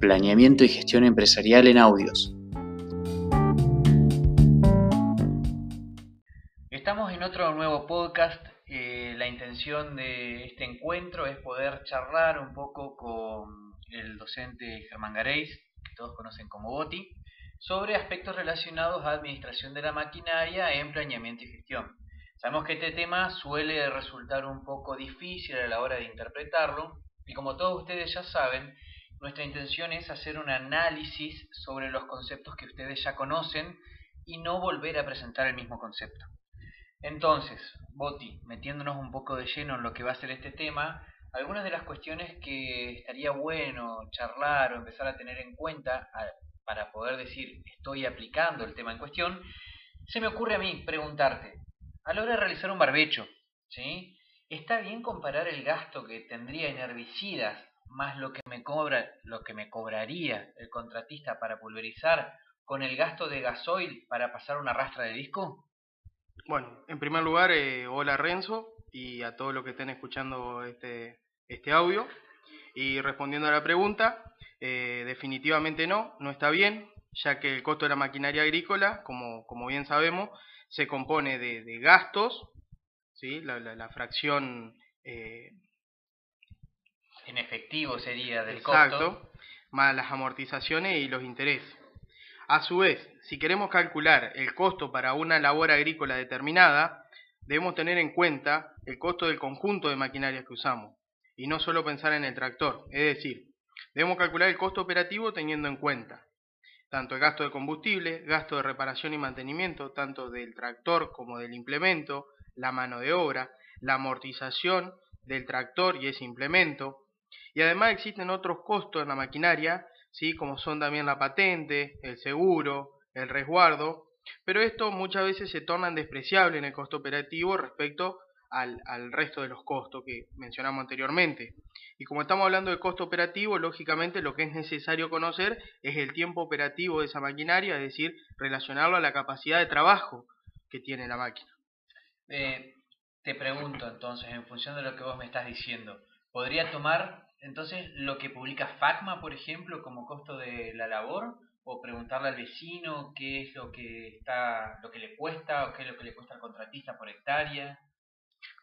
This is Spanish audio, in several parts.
Planeamiento y Gestión Empresarial en Audios. Estamos en otro nuevo podcast. Eh, la intención de este encuentro es poder charlar un poco con el docente Germán Gareis, que todos conocen como Boti, sobre aspectos relacionados a administración de la maquinaria en planeamiento y gestión. Sabemos que este tema suele resultar un poco difícil a la hora de interpretarlo y como todos ustedes ya saben, nuestra intención es hacer un análisis sobre los conceptos que ustedes ya conocen y no volver a presentar el mismo concepto. Entonces, Boti, metiéndonos un poco de lleno en lo que va a ser este tema, algunas de las cuestiones que estaría bueno charlar o empezar a tener en cuenta para poder decir estoy aplicando el tema en cuestión, se me ocurre a mí preguntarte, a la hora de realizar un barbecho, ¿sí? ¿Está bien comparar el gasto que tendría en herbicidas más lo que me cobra, lo que me cobraría el contratista para pulverizar con el gasto de gasoil para pasar una rastra de disco? Bueno, en primer lugar, eh, hola Renzo y a todos los que estén escuchando este, este audio. Y respondiendo a la pregunta, eh, definitivamente no, no está bien, ya que el costo de la maquinaria agrícola, como, como bien sabemos, se compone de, gastos, ¿sí? la, fracción... Eh, en efectivo sería del exacto, más las amortizaciones y los intereses. A su vez, si queremos calcular el costo para una labor agrícola determinada, debemos tener en cuenta el costo del conjunto de maquinarias que usamos, y no solo pensar en el tractor. Es decir, debemos calcular el costo operativo teniendo en cuenta tanto el gasto de combustible, gasto de reparación y mantenimiento, tanto del tractor como del implemento, la mano de obra, la amortización del tractor y ese implemento. Y además existen otros costos en la maquinaria, ¿sí? como son también la patente, el seguro, el resguardo, pero esto muchas veces se tornan despreciables en el costo operativo respecto al, al resto de los costos que mencionamos anteriormente. Y como estamos hablando de costo operativo, lógicamente lo que es necesario conocer es el tiempo operativo de esa maquinaria, es decir, relacionarlo a la capacidad de trabajo que tiene la máquina. Eh, te pregunto entonces, en función de lo que vos me estás diciendo, ¿podría tomar entonces lo que publica FACMA, por ejemplo, como costo de la labor? ¿O preguntarle al vecino qué es lo que, está, lo que le cuesta o qué es lo que le cuesta al contratista por hectárea?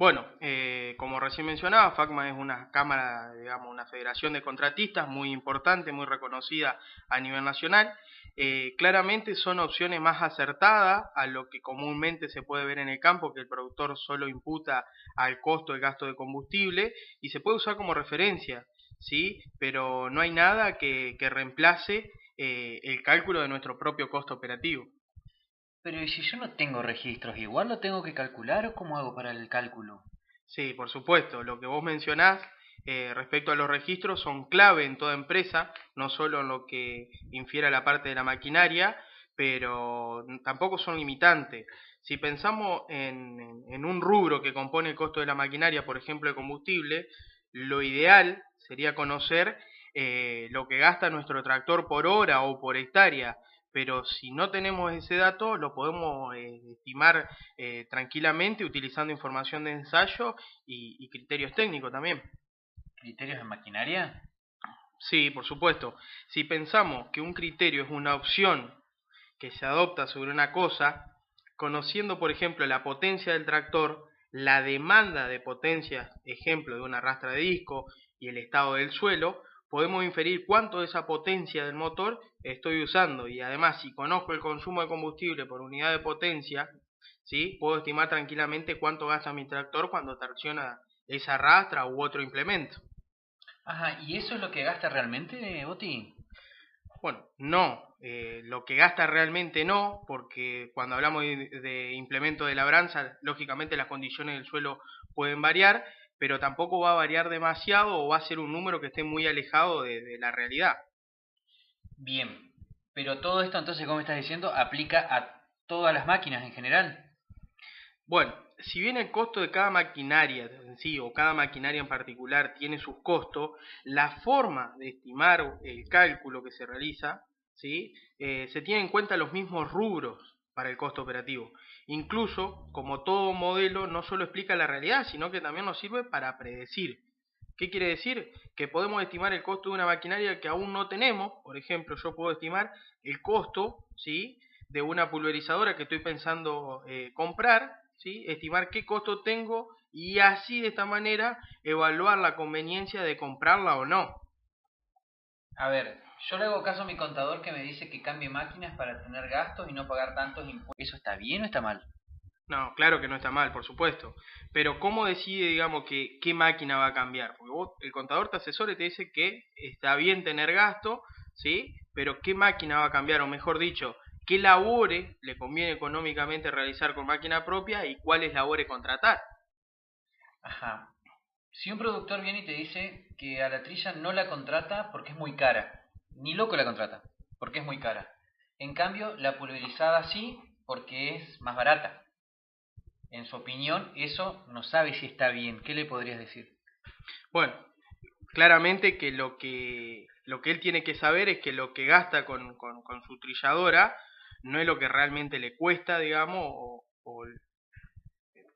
Bueno, eh, como recién mencionaba, FACMA es una cámara, digamos, una federación de contratistas muy importante, muy reconocida a nivel nacional. Eh, claramente son opciones más acertadas a lo que comúnmente se puede ver en el campo, que el productor solo imputa al costo el gasto de combustible y se puede usar como referencia, ¿sí? Pero no hay nada que, reemplace eh, el cálculo de nuestro propio costo operativo. Pero ¿y si yo no tengo registros, igual lo tengo que calcular o cómo hago para el cálculo? Sí, por supuesto. Lo que vos mencionás eh, respecto a los registros son clave en toda empresa, no solo en lo que infiere a la parte de la maquinaria, pero tampoco son limitantes. Si pensamos en, en, un rubro que compone el costo de la maquinaria, por ejemplo el combustible, lo ideal sería conocer eh, lo que gasta nuestro tractor por hora o por hectárea pero si no tenemos ese dato lo podemos eh, estimar eh, tranquilamente utilizando información de ensayo y, criterios técnicos también. ¿Criterios de maquinaria? Sí, por supuesto. Si pensamos que un criterio es una opción que se adopta sobre una cosa, conociendo por ejemplo la potencia del tractor, la demanda de potencia, ejemplo de una rastra de disco y el estado del suelo, podemos inferir cuánto de esa potencia del motor estoy usando y además si conozco el consumo de combustible por unidad de potencia, ¿sí? puedo estimar tranquilamente cuánto gasta mi tractor cuando tracciona esa rastra u otro implemento. Ajá, ¿y eso es lo que gasta realmente, Oti? Bueno, no, eh, lo que gasta realmente no, porque cuando hablamos de, de implemento de labranza, lógicamente las condiciones del suelo pueden variar, pero tampoco va a variar demasiado o va a ser un número que esté muy alejado de, la realidad. Bien, pero todo esto entonces, como estás diciendo, aplica a todas las máquinas en general. Bueno, si bien el costo de cada maquinaria en sí o cada maquinaria en particular tiene sus costos, la forma de estimar el cálculo que se realiza, ¿sí? Eh, se tiene en cuenta los mismos rubros para el costo operativo. Incluso, como todo modelo, no solo explica la realidad, sino que también nos sirve para predecir ¿Qué quiere decir? Que podemos estimar el costo de una maquinaria que aún no tenemos. Por ejemplo, yo puedo estimar el costo ¿sí? de una pulverizadora que estoy pensando eh, comprar, ¿sí? estimar qué costo tengo y así de esta manera evaluar la conveniencia de comprarla o no. A ver, yo le hago caso a mi contador que me dice que cambie máquinas para tener gastos y no pagar tantos impuestos. ¿Eso está bien o está mal? No, claro que no está mal, por supuesto. Pero ¿cómo decide, digamos, que qué máquina va a cambiar? Porque vos, el contador te asesora y te dice que está bien tener gasto, ¿sí? Pero ¿qué máquina va a cambiar? O mejor dicho, ¿qué labores le conviene económicamente realizar con máquina propia y cuáles labores contratar? Ajá. Si un productor viene y te dice que a la trilla no la contrata porque es muy cara, ni loco la contrata, porque es muy cara. En cambio, la pulverizada sí, porque es más barata. En su opinión, eso no sabe si está bien. ¿Qué le podrías decir? Bueno, claramente que lo que, lo que él tiene que saber es que lo que gasta con, con, su trilladora no es lo que realmente le cuesta, digamos, o,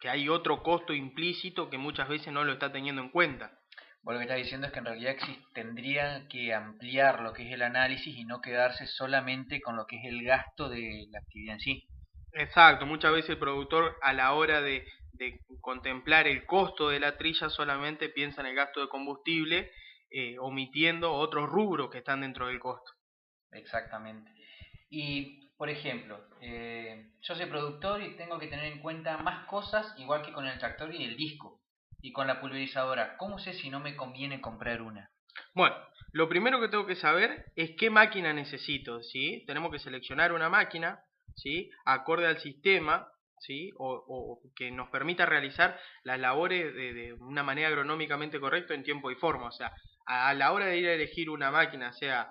que hay otro costo implícito que muchas veces no lo está teniendo en cuenta. Bueno, lo que está diciendo es que en realidad tendría que ampliar lo que es el análisis y no quedarse solamente con lo que es el gasto de la actividad en sí. Exacto, muchas veces el productor a la hora de, contemplar el costo de la trilla solamente piensa en el gasto de combustible, eh, omitiendo otros rubros que están dentro del costo. Exactamente. Y, por ejemplo, eh, yo soy productor y tengo que tener en cuenta más cosas, igual que con el tractor y el disco y con la pulverizadora, ¿cómo sé si no me conviene comprar una? Bueno, lo primero que tengo que saber es qué máquina necesito, ¿sí? Tenemos que seleccionar una máquina, ¿sí? Acorde al sistema, ¿sí? O, que nos permita realizar las labores de, una manera agronómicamente correcta en tiempo y forma. O sea, a, la hora de ir a elegir una máquina, sea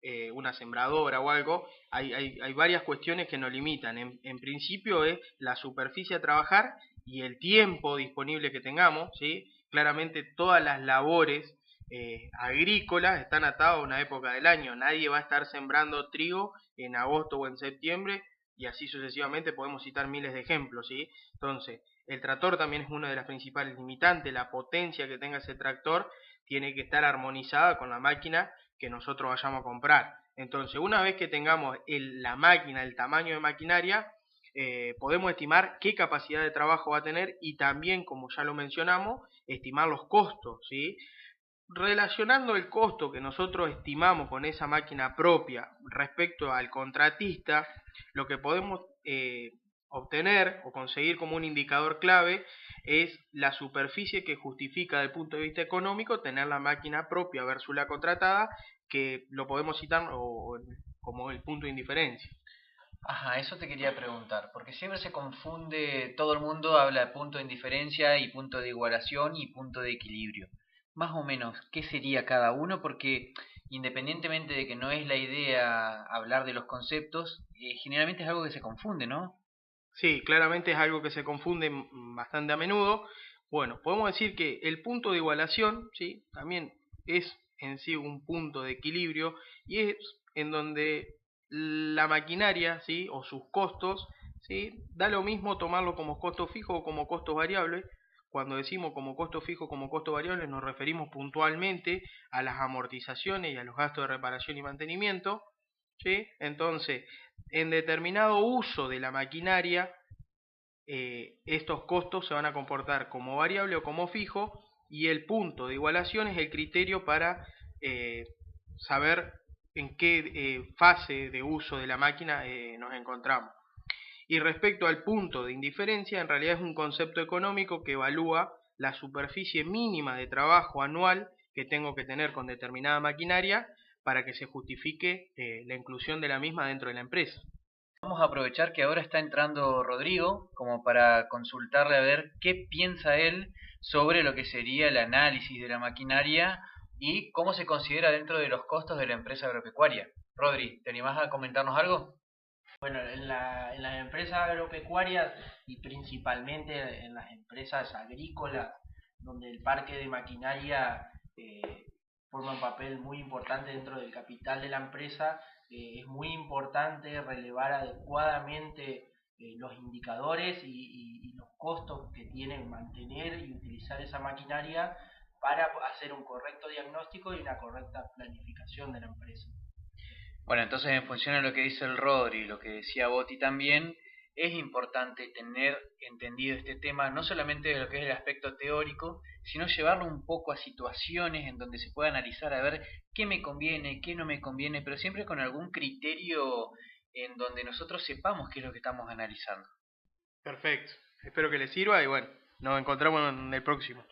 eh, una sembradora o algo, hay, varias cuestiones que nos limitan. En, en principio es la superficie a trabajar y el tiempo disponible que tengamos, ¿sí? claramente todas las labores eh, agrícolas están atadas a una época del año. Nadie va a estar sembrando trigo en agosto o en septiembre y así sucesivamente podemos citar miles de ejemplos. ¿sí? Entonces, el tractor también es una de las principales limitantes. La potencia que tenga ese tractor tiene que estar armonizada con la máquina que nosotros vayamos a comprar. Entonces, una vez que tengamos la máquina, el tamaño de maquinaria, eh, podemos estimar qué capacidad de trabajo va a tener y también, como ya lo mencionamos, estimar los costos, ¿sí? Relacionando el costo que nosotros estimamos con esa máquina propia respecto al contratista, lo que podemos eh, obtener o conseguir como un indicador clave es la superficie que justifica desde el punto de vista económico tener la máquina propia versus la contratada, que lo podemos citar como el punto de indiferencia. Ajá, eso te quería preguntar, porque siempre se confunde, todo el mundo habla de punto de indiferencia y punto de igualación y punto de equilibrio. Más o menos, ¿qué sería cada uno? Porque independientemente de que no es la idea hablar de los conceptos, eh, generalmente es algo que se confunde, ¿no? Sí, claramente es algo que se confunde bastante a menudo. Bueno, podemos decir que el punto de igualación, ¿sí? También es en sí un punto de equilibrio y es en donde la maquinaria, ¿sí? O sus costos, ¿sí? Da lo mismo tomarlo como costo fijo o como costo variable. Cuando decimos como costo fijo, como costo variable, nos referimos puntualmente a las amortizaciones y a los gastos de reparación y mantenimiento. ¿sí? Entonces, en determinado uso de la maquinaria, eh, estos costos se van a comportar como variable o como fijo y el punto de igualación es el criterio para eh, saber en qué eh, fase de uso de la máquina eh, nos encontramos. Y respecto al punto de indiferencia, en realidad es un concepto económico que evalúa la superficie mínima de trabajo anual que tengo que tener con determinada maquinaria para que se justifique eh, la inclusión de la misma dentro de la empresa. Vamos a aprovechar que ahora está entrando Rodrigo como para consultarle a ver qué piensa él sobre lo que sería el análisis de la maquinaria y cómo se considera dentro de los costos de la empresa agropecuaria. Rodri, ¿te animás a comentarnos algo? Bueno, en, la, en las empresas agropecuarias y principalmente en las empresas agrícolas, donde el parque de maquinaria eh, forma un papel muy importante dentro del capital de la empresa, eh, es muy importante relevar adecuadamente eh, los indicadores y, y, los costos que tienen mantener y utilizar esa maquinaria para hacer un correcto diagnóstico y una correcta planificación de la empresa. Bueno, entonces en función de lo que dice el Rodri y lo que decía Boti también, es importante tener entendido este tema, no solamente de lo que es el aspecto teórico, sino llevarlo un poco a situaciones en donde se pueda analizar a ver qué me conviene, qué no me conviene, pero siempre con algún criterio en donde nosotros sepamos qué es lo que estamos analizando. Perfecto. Espero que les sirva y bueno, nos encontramos en el próximo.